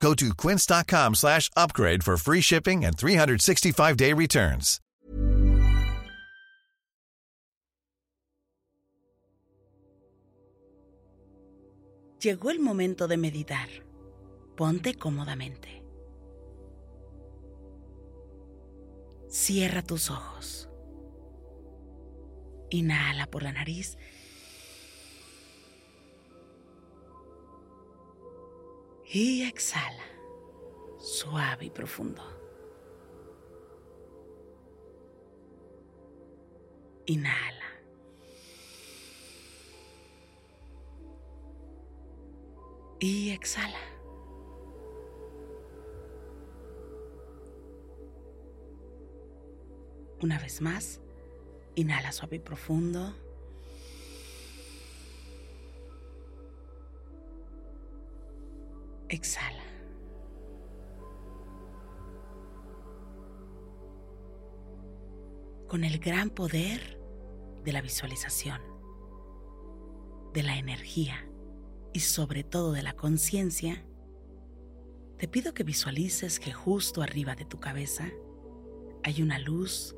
Go to quince.com slash upgrade for free shipping and 365-day returns. Llegó el momento de meditar. Ponte cómodamente. Cierra tus ojos. Inhala por la nariz. Y exhala, suave y profundo. Inhala. Y exhala. Una vez más, inhala suave y profundo. Con el gran poder de la visualización, de la energía y sobre todo de la conciencia, te pido que visualices que justo arriba de tu cabeza hay una luz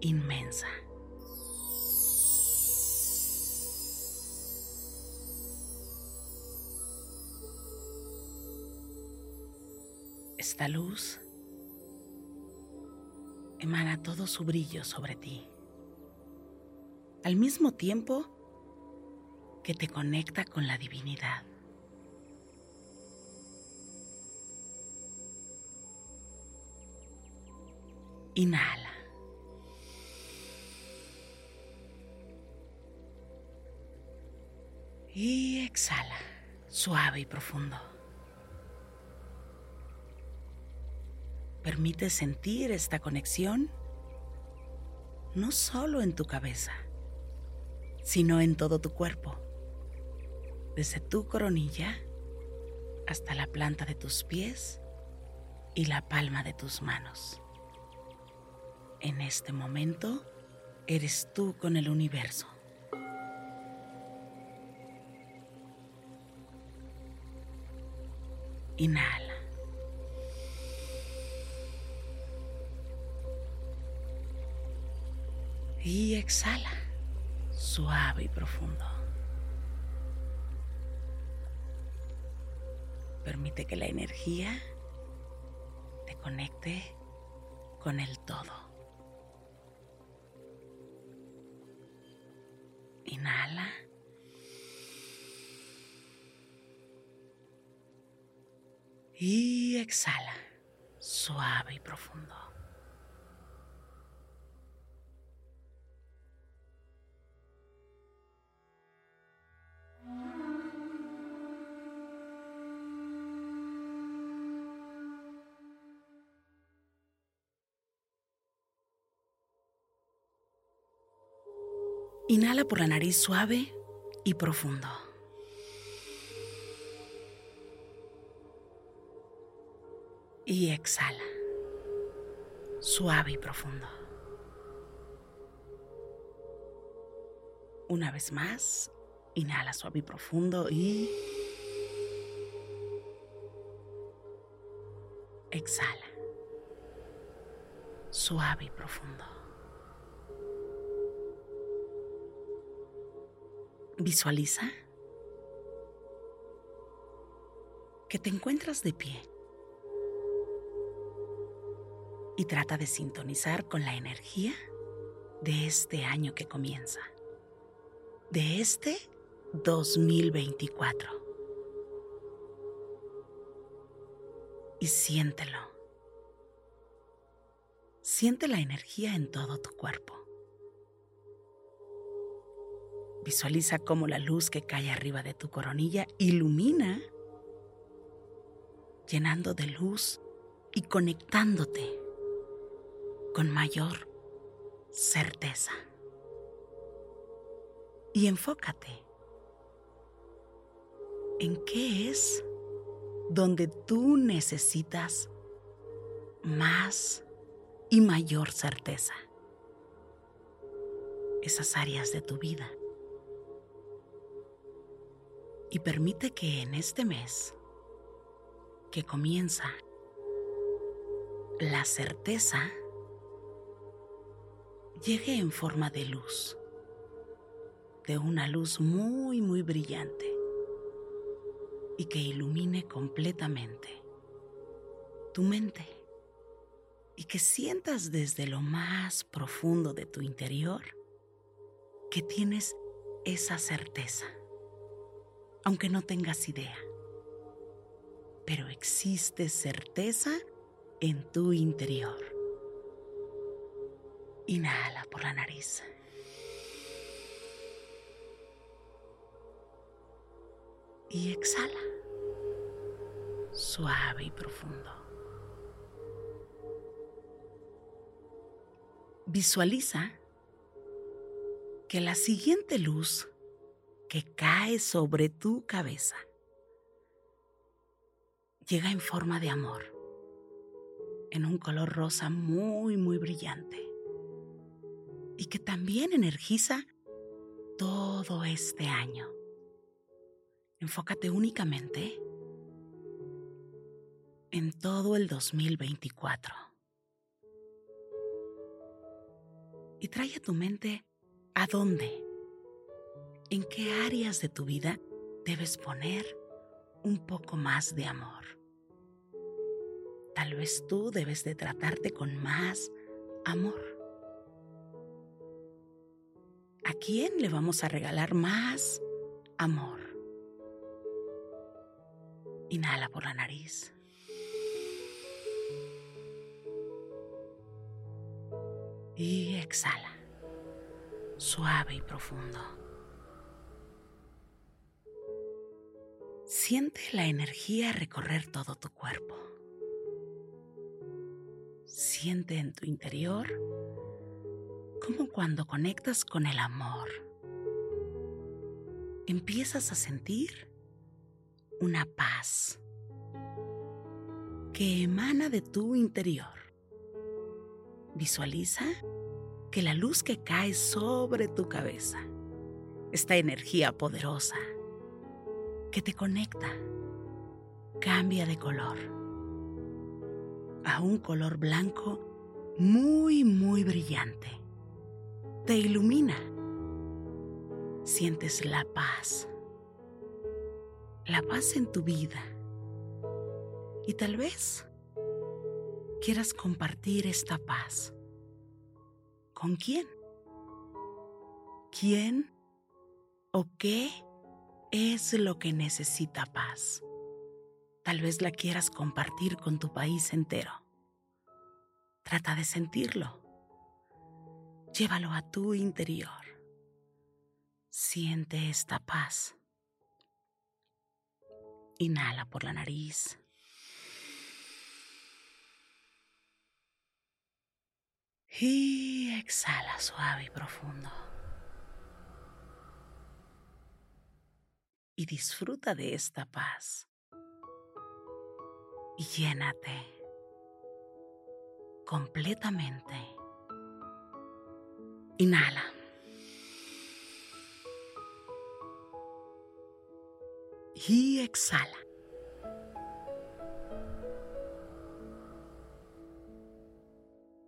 inmensa. Esta luz emana todo su brillo sobre ti, al mismo tiempo que te conecta con la divinidad. Inhala. Y exhala, suave y profundo. Permite sentir esta conexión no solo en tu cabeza, sino en todo tu cuerpo, desde tu coronilla hasta la planta de tus pies y la palma de tus manos. En este momento eres tú con el universo. Inhala. Y exhala, suave y profundo. Permite que la energía te conecte con el todo. Inhala. Y exhala, suave y profundo. Inhala por la nariz suave y profundo. Y exhala, suave y profundo. Una vez más, inhala suave y profundo y exhala, suave y profundo. Visualiza que te encuentras de pie y trata de sintonizar con la energía de este año que comienza, de este 2024. Y siéntelo. Siente la energía en todo tu cuerpo. Visualiza cómo la luz que cae arriba de tu coronilla ilumina, llenando de luz y conectándote con mayor certeza. Y enfócate en qué es donde tú necesitas más y mayor certeza. Esas áreas de tu vida. Y permite que en este mes que comienza la certeza llegue en forma de luz, de una luz muy, muy brillante y que ilumine completamente tu mente y que sientas desde lo más profundo de tu interior que tienes esa certeza, aunque no tengas idea. Pero existe certeza en tu interior. Inhala por la nariz. Y exhala. Suave y profundo. Visualiza que la siguiente luz que cae sobre tu cabeza llega en forma de amor, en un color rosa muy, muy brillante, y que también energiza todo este año. Enfócate únicamente en todo el 2024. Y trae a tu mente a dónde, en qué áreas de tu vida debes poner un poco más de amor. Tal vez tú debes de tratarte con más amor. ¿A quién le vamos a regalar más amor? Inhala por la nariz. Y exhala, suave y profundo. Siente la energía recorrer todo tu cuerpo. Siente en tu interior como cuando conectas con el amor. Empiezas a sentir una paz que emana de tu interior. Visualiza que la luz que cae sobre tu cabeza, esta energía poderosa, que te conecta cambia de color a un color blanco muy, muy brillante. Te ilumina. Sientes la paz. La paz en tu vida. Y tal vez quieras compartir esta paz. ¿Con quién? ¿Quién o qué es lo que necesita paz. Tal vez la quieras compartir con tu país entero. Trata de sentirlo. Llévalo a tu interior. Siente esta paz. Inhala por la nariz. Y exhala suave y profundo. y disfruta de esta paz. Y llénate completamente. Inhala. Y exhala.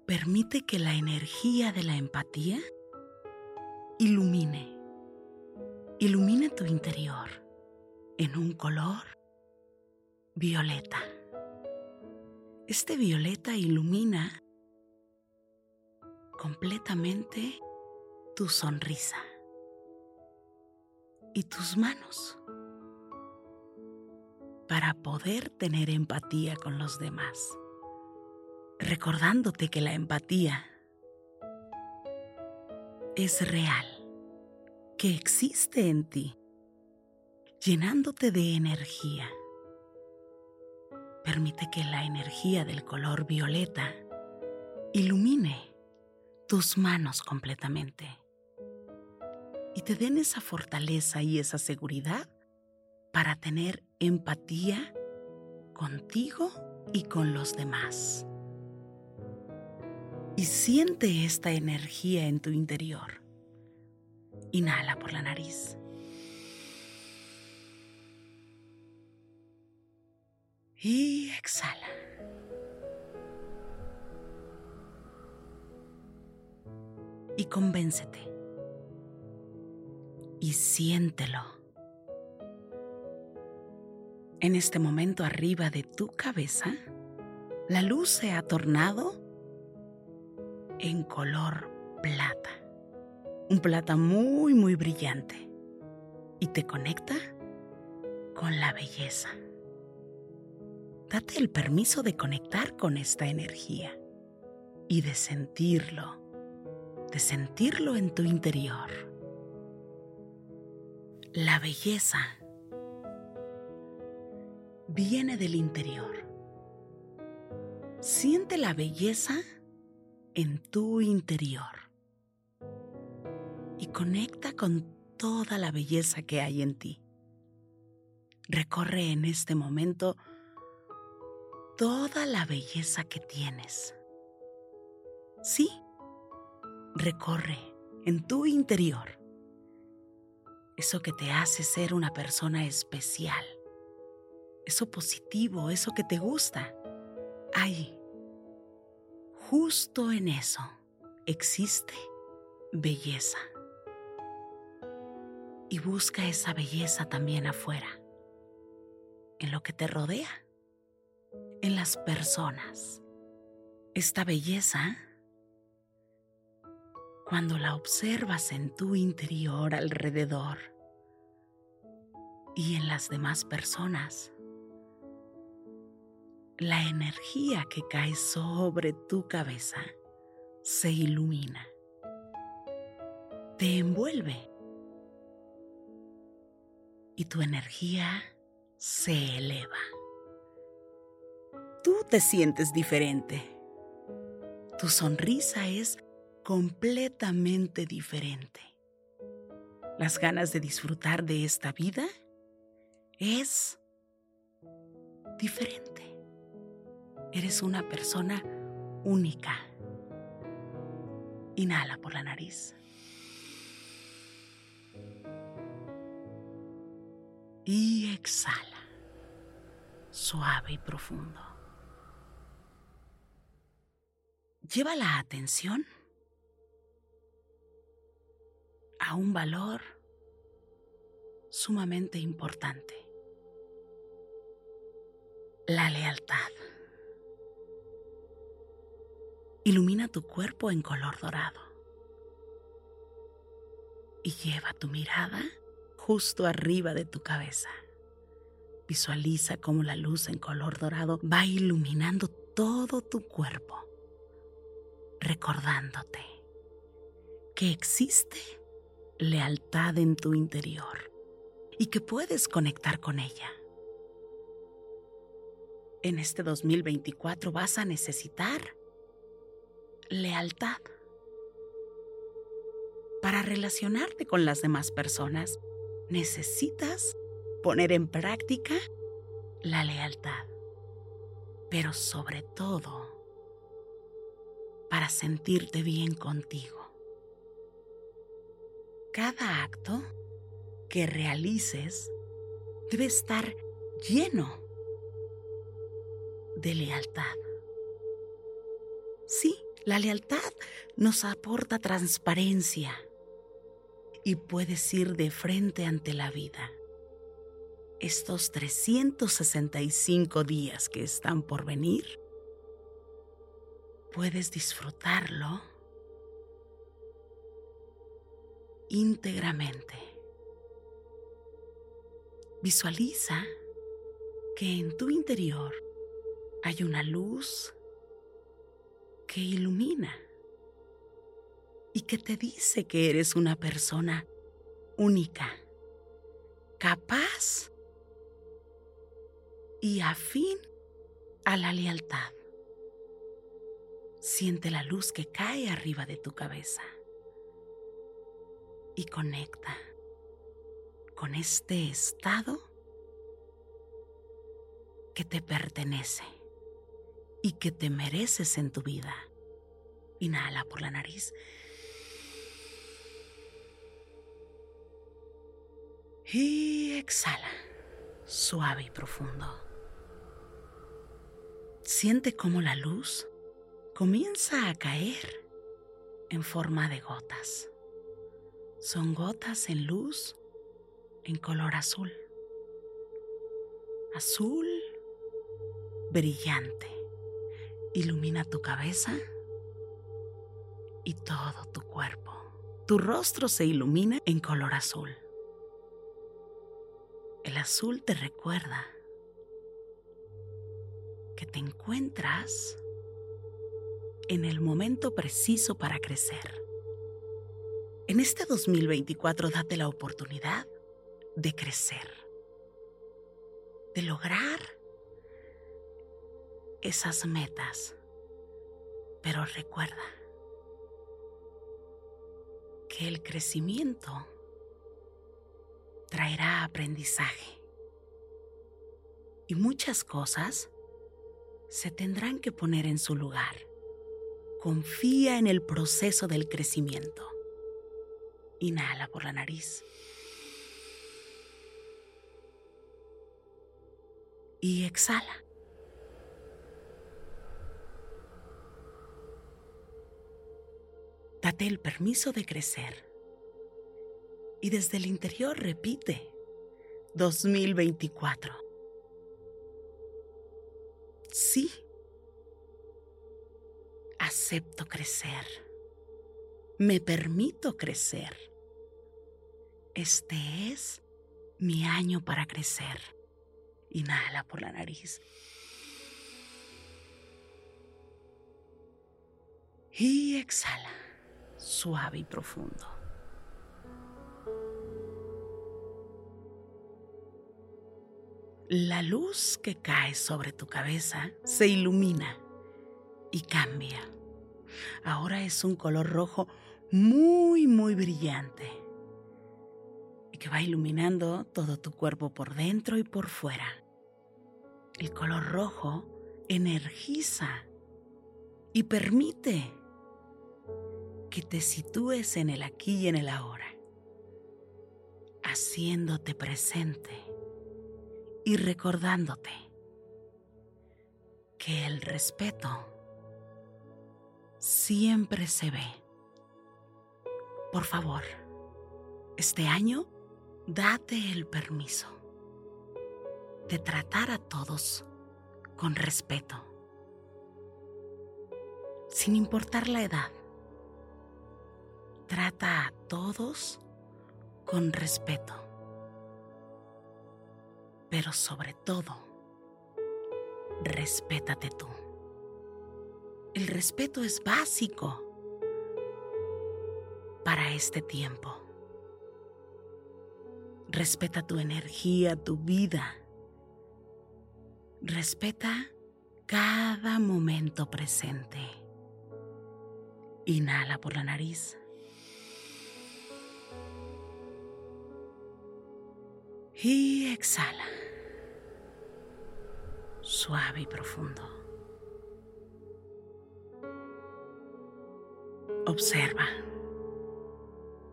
Permite que la energía de la empatía ilumine ilumina tu interior en un color violeta. Este violeta ilumina completamente tu sonrisa y tus manos para poder tener empatía con los demás, recordándote que la empatía es real que existe en ti, llenándote de energía. Permite que la energía del color violeta ilumine tus manos completamente y te den esa fortaleza y esa seguridad para tener empatía contigo y con los demás. Y siente esta energía en tu interior. Inhala por la nariz. Y exhala. Y convéncete. Y siéntelo. En este momento arriba de tu cabeza, la luz se ha tornado en color plata. Un plata muy, muy brillante. Y te conecta con la belleza. Date el permiso de conectar con esta energía y de sentirlo, de sentirlo en tu interior. La belleza viene del interior. Siente la belleza en tu interior y conecta con toda la belleza que hay en ti. Recorre en este momento toda la belleza que tienes. Sí, recorre en tu interior eso que te hace ser una persona especial, eso positivo, eso que te gusta. Ahí Justo en eso existe belleza. Y busca esa belleza también afuera, en lo que te rodea, en las personas. Esta belleza, cuando la observas en tu interior alrededor y en las demás personas, la energía que cae sobre tu cabeza se ilumina, te envuelve y tu energía se eleva. Tú te sientes diferente. Tu sonrisa es completamente diferente. Las ganas de disfrutar de esta vida es diferente. Eres una persona única. Inhala por la nariz. Y exhala, suave y profundo. Lleva la atención a un valor sumamente importante, la lealtad. Ilumina tu cuerpo en color dorado. Y lleva tu mirada justo arriba de tu cabeza. Visualiza cómo la luz en color dorado va iluminando todo tu cuerpo, recordándote que existe lealtad en tu interior y que puedes conectar con ella. En este 2024 vas a necesitar lealtad. Para relacionarte con las demás personas, necesitas poner en práctica la lealtad. Pero sobre todo, para sentirte bien contigo. Cada acto que realices debe estar lleno de lealtad. Sí, la lealtad nos aporta transparencia y puedes ir de frente ante la vida. Estos 365 días que están por venir, puedes disfrutarlo íntegramente. Visualiza que en tu interior hay una luz que ilumina y que te dice que eres una persona única, capaz y afín a la lealtad. Siente la luz que cae arriba de tu cabeza y conecta con este estado que te pertenece y que te mereces en tu vida. Inhala por la nariz. Y exhala, suave y profundo. Siente cómo la luz comienza a caer en forma de gotas. Son gotas en luz en color azul. Azul brillante. Ilumina tu cabeza y todo tu cuerpo. Tu rostro se ilumina en color azul. El azul te recuerda que te encuentras en el momento preciso para crecer. En este 2024 date la oportunidad de crecer, de lograr esas metas. Pero recuerda que el crecimiento traerá aprendizaje y muchas cosas se tendrán que poner en su lugar. Confía en el proceso del crecimiento. Inhala por la nariz. Y exhala. Date el permiso de crecer. Y desde el interior repite 2024. Sí acepto crecer. Me permito crecer. Este es mi año para crecer. Inhala por la nariz. Y exhala, suave y profundo. La luz que cae sobre tu cabeza se ilumina y cambia. Ahora es un color rojo muy, muy brillante y que va iluminando todo tu cuerpo por dentro y por fuera. El color rojo energiza y permite que te sitúes en el aquí y en el ahora, haciéndote presente y recordándote que el respeto siempre se ve. Por favor, este año date el permiso de tratar a todos con respeto, sin importar la edad. Trata a todos con respeto, pero sobre todo, respétate tú. El respeto es básico para este tiempo. Respeta tu energía, tu vida. Respeta cada momento presente. Inhala por la nariz. Y exhala. Suave y profundo. Observa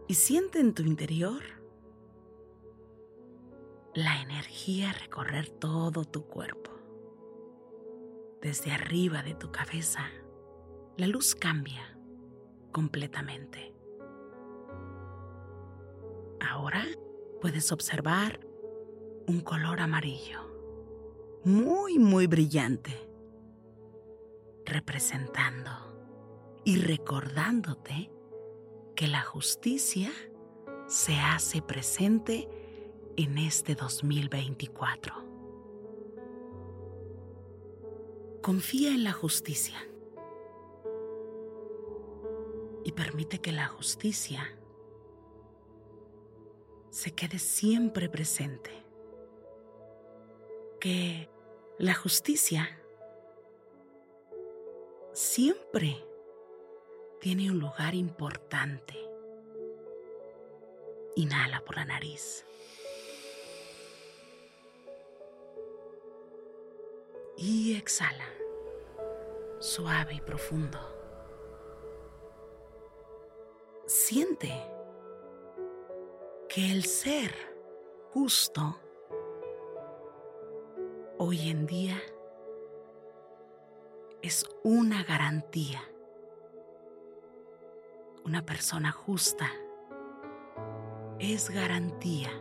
y siente en tu interior la energía recorrer todo tu cuerpo. Desde arriba de tu cabeza, la luz cambia completamente. Ahora puedes observar un color amarillo, muy, muy brillante, representando y recordándote que la justicia se hace presente en este 2024. Confía en la justicia y permite que la justicia se quede siempre presente. Que la justicia siempre tiene un lugar importante. Inhala por la nariz. Y exhala, suave y profundo. Siente que el ser justo hoy en día es una garantía. Una persona justa es garantía.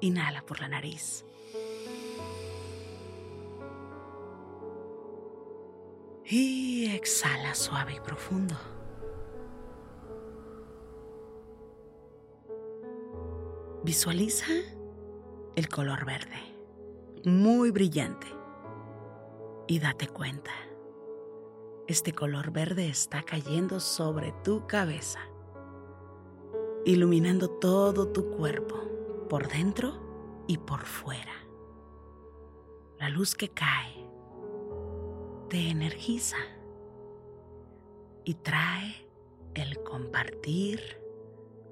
Inhala por la nariz. Y exhala suave y profundo. Visualiza el color verde, muy brillante. Y date cuenta, este color verde está cayendo sobre tu cabeza, iluminando todo tu cuerpo, por dentro y por fuera. La luz que cae te energiza y trae el compartir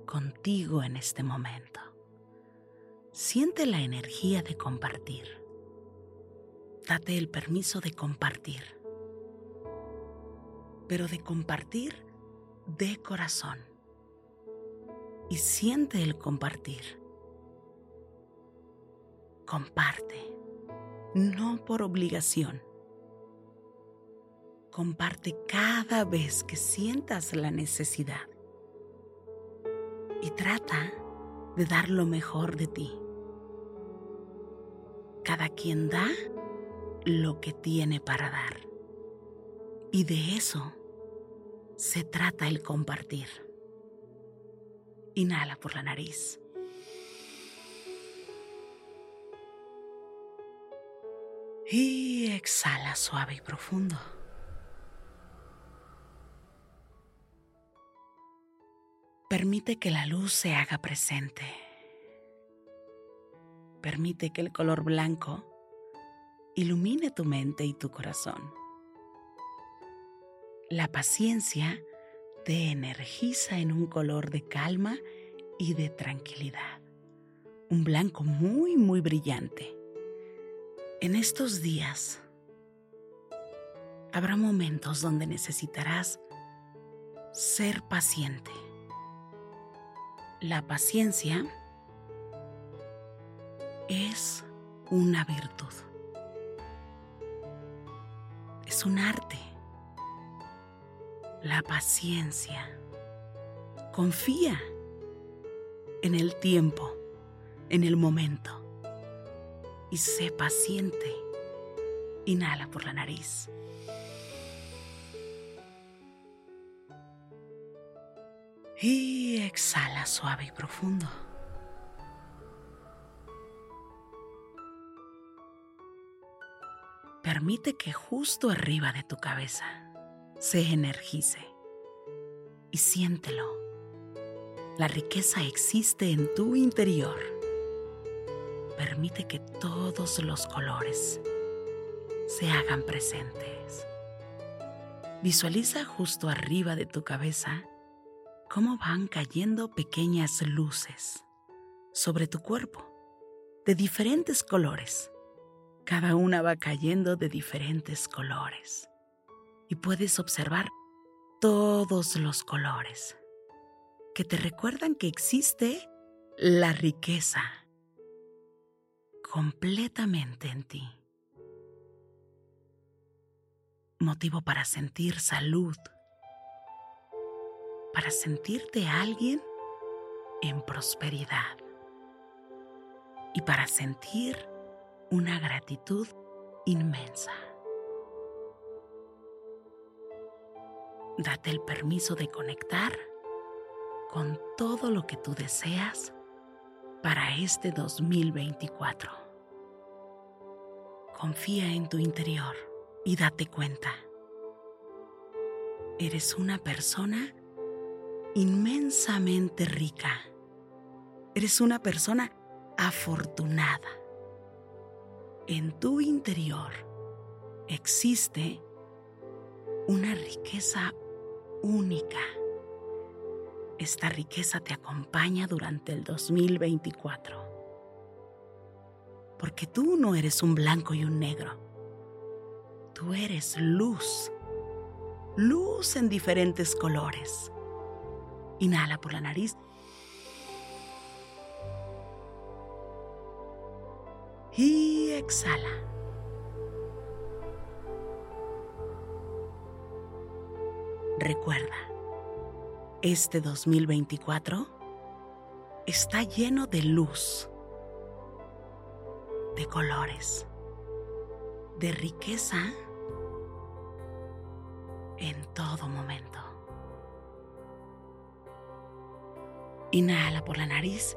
contigo en este momento. Siente la energía de compartir. Date el permiso de compartir, pero de compartir de corazón. Y siente el compartir. Comparte, no por obligación comparte cada vez que sientas la necesidad. Y trata de dar lo mejor de ti. Cada quien da lo que tiene para dar. Y de eso se trata el compartir. Inhala por la nariz. Y exhala suave y profundo. Permite que la luz se haga presente. Permite que el color blanco ilumine tu mente y tu corazón. La paciencia te energiza en un color de calma y de tranquilidad. Un blanco muy, muy brillante. En estos días habrá momentos donde necesitarás ser paciente la paciencia es una virtud. Es un arte. La paciencia. Confía en el tiempo, en el momento. Y sé paciente. Inhala por la nariz. Y exhala suave y profundo. Permite que justo arriba de tu cabeza se energice y siéntelo. La riqueza existe en tu interior. Permite que todos los colores se hagan presentes. Visualiza justo arriba de tu cabeza cómo van cayendo pequeñas luces sobre tu cuerpo, de diferentes colores. Cada una va cayendo de diferentes colores. Y puedes observar todos los colores que te recuerdan que existe la riqueza completamente en ti. Motivo para sentir salud para sentirte alguien en prosperidad y para sentir una gratitud inmensa. Date el permiso de conectar con todo lo que tú deseas para este 2024. Confía en tu interior y date cuenta. Eres una persona inmensamente rica. Eres una persona afortunada. En tu interior existe una riqueza única. Esta riqueza te acompaña durante el 2024. Porque tú no eres un blanco y un negro. Tú eres luz. Luz en diferentes colores. Inhala por la nariz. Y exhala. Recuerda, este 2024 está lleno de luz, de colores, de riqueza en todo momento. Inhala por la nariz.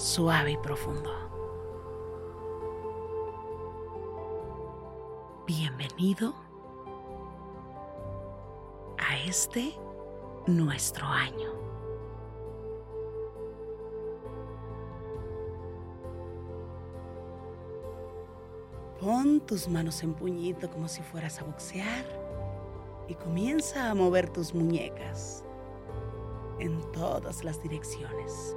suave y profundo. Bienvenido a este nuestro año. Pon tus manos en puñito como si fueras a boxear y comienza a mover tus muñecas en todas las direcciones.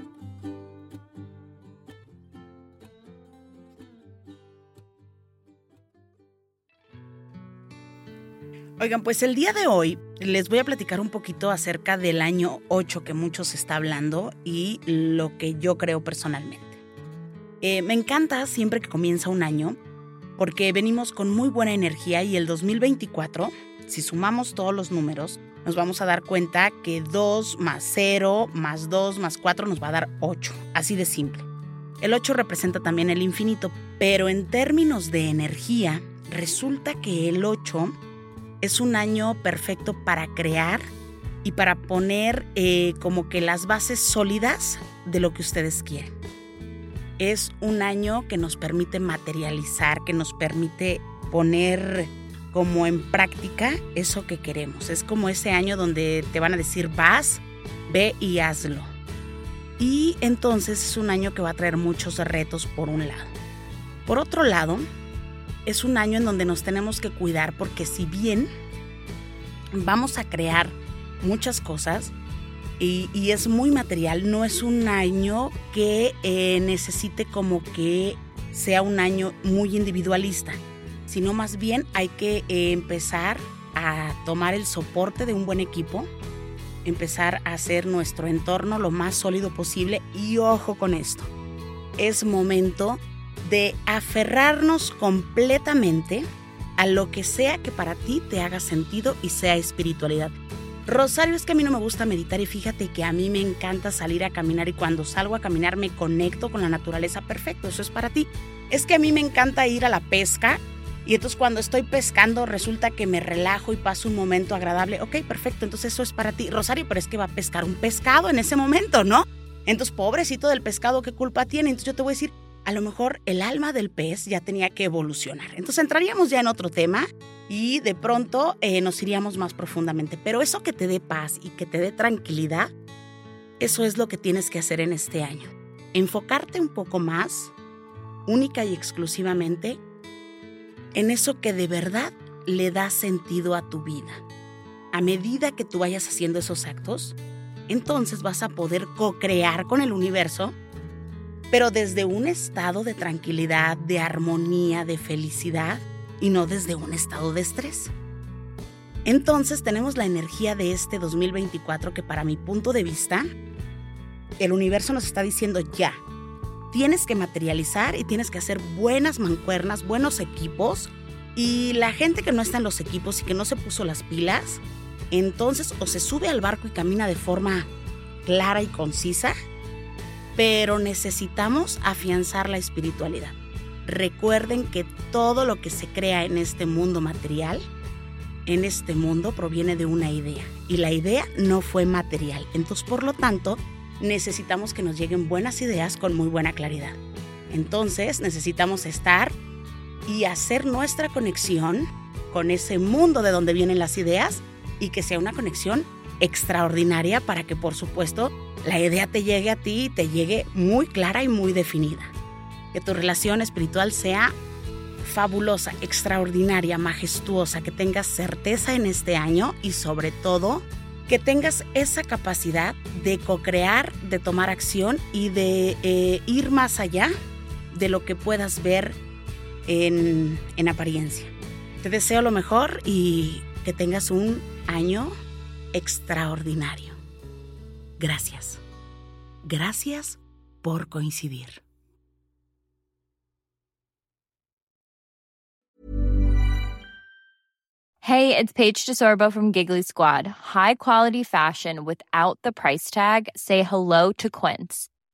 Oigan, pues el día de hoy les voy a platicar un poquito acerca del año 8 que muchos está hablando y lo que yo creo personalmente. Eh, me encanta siempre que comienza un año porque venimos con muy buena energía y el 2024, si sumamos todos los números, nos vamos a dar cuenta que 2 más 0 más 2 más 4 nos va a dar 8, así de simple. El 8 representa también el infinito, pero en términos de energía, resulta que el 8 es un año perfecto para crear y para poner eh, como que las bases sólidas de lo que ustedes quieren. Es un año que nos permite materializar, que nos permite poner como en práctica eso que queremos. Es como ese año donde te van a decir vas, ve y hazlo. Y entonces es un año que va a traer muchos retos por un lado. Por otro lado, es un año en donde nos tenemos que cuidar porque si bien vamos a crear muchas cosas y, es muy material, no es un año que eh, necesite como que sea un año muy individualista, sino más bien hay que eh, empezar a tomar el soporte de un buen equipo, empezar a hacer nuestro entorno lo más sólido posible y ojo con esto, es momento de aferrarnos completamente a lo que sea que para ti te haga sentido y sea espiritualidad. Rosario, es que a mí no me gusta meditar y fíjate que a mí me encanta salir a caminar y cuando salgo a caminar me conecto con la naturaleza. Perfecto, eso es para ti. Es que a mí me encanta ir a la pesca y entonces cuando estoy pescando resulta que me relajo y paso un momento agradable. Ok, perfecto, entonces eso es para ti. Rosario, pero es que va a pescar un pescado en ese momento, ¿no? Entonces, pobrecito del pescado, ¿qué culpa tiene? Entonces yo te voy a decir, a lo mejor el alma del pez ya tenía que evolucionar. Entonces entraríamos ya en otro tema y de pronto eh, nos iríamos más profundamente. Pero eso que te dé paz y que te dé tranquilidad, eso es lo que tienes que hacer en este año. Enfocarte un poco más, única y exclusivamente, en eso que de verdad le da sentido a tu vida. A medida que tú vayas haciendo esos actos, entonces vas a poder co-crear con el universo, pero desde un estado de tranquilidad, de armonía, de felicidad y no desde un estado de estrés. Entonces tenemos la energía de este 2024 que para mi punto de vista, el universo nos está diciendo ya, tienes que materializar y tienes que hacer buenas mancuernas, buenos equipos. Y la gente que no está en los equipos y que no se puso las pilas, entonces o se sube al barco y camina de forma clara y concisa, pero necesitamos afianzar la espiritualidad. Recuerden que todo lo que se crea en este mundo material, en este mundo proviene de una idea y la idea no fue material. Entonces, por lo tanto, necesitamos que nos lleguen buenas ideas con muy buena claridad. Entonces, necesitamos estar y hacer nuestra conexión con ese mundo de donde vienen las ideas y que sea una conexión extraordinaria para que por supuesto la idea te llegue a ti y te llegue muy clara y muy definida. Que tu relación espiritual sea fabulosa, extraordinaria, majestuosa, que tengas certeza en este año y sobre todo que tengas esa capacidad de co-crear, de tomar acción y de eh, ir más allá de lo que puedas ver en, en apariencia. Te deseo lo mejor y que tengas un año extraordinario. Gracias. Gracias por coincidir. Hey, it's Paige DeSorbo from Giggly Squad. High quality fashion without the price tag. Say hello to Quince.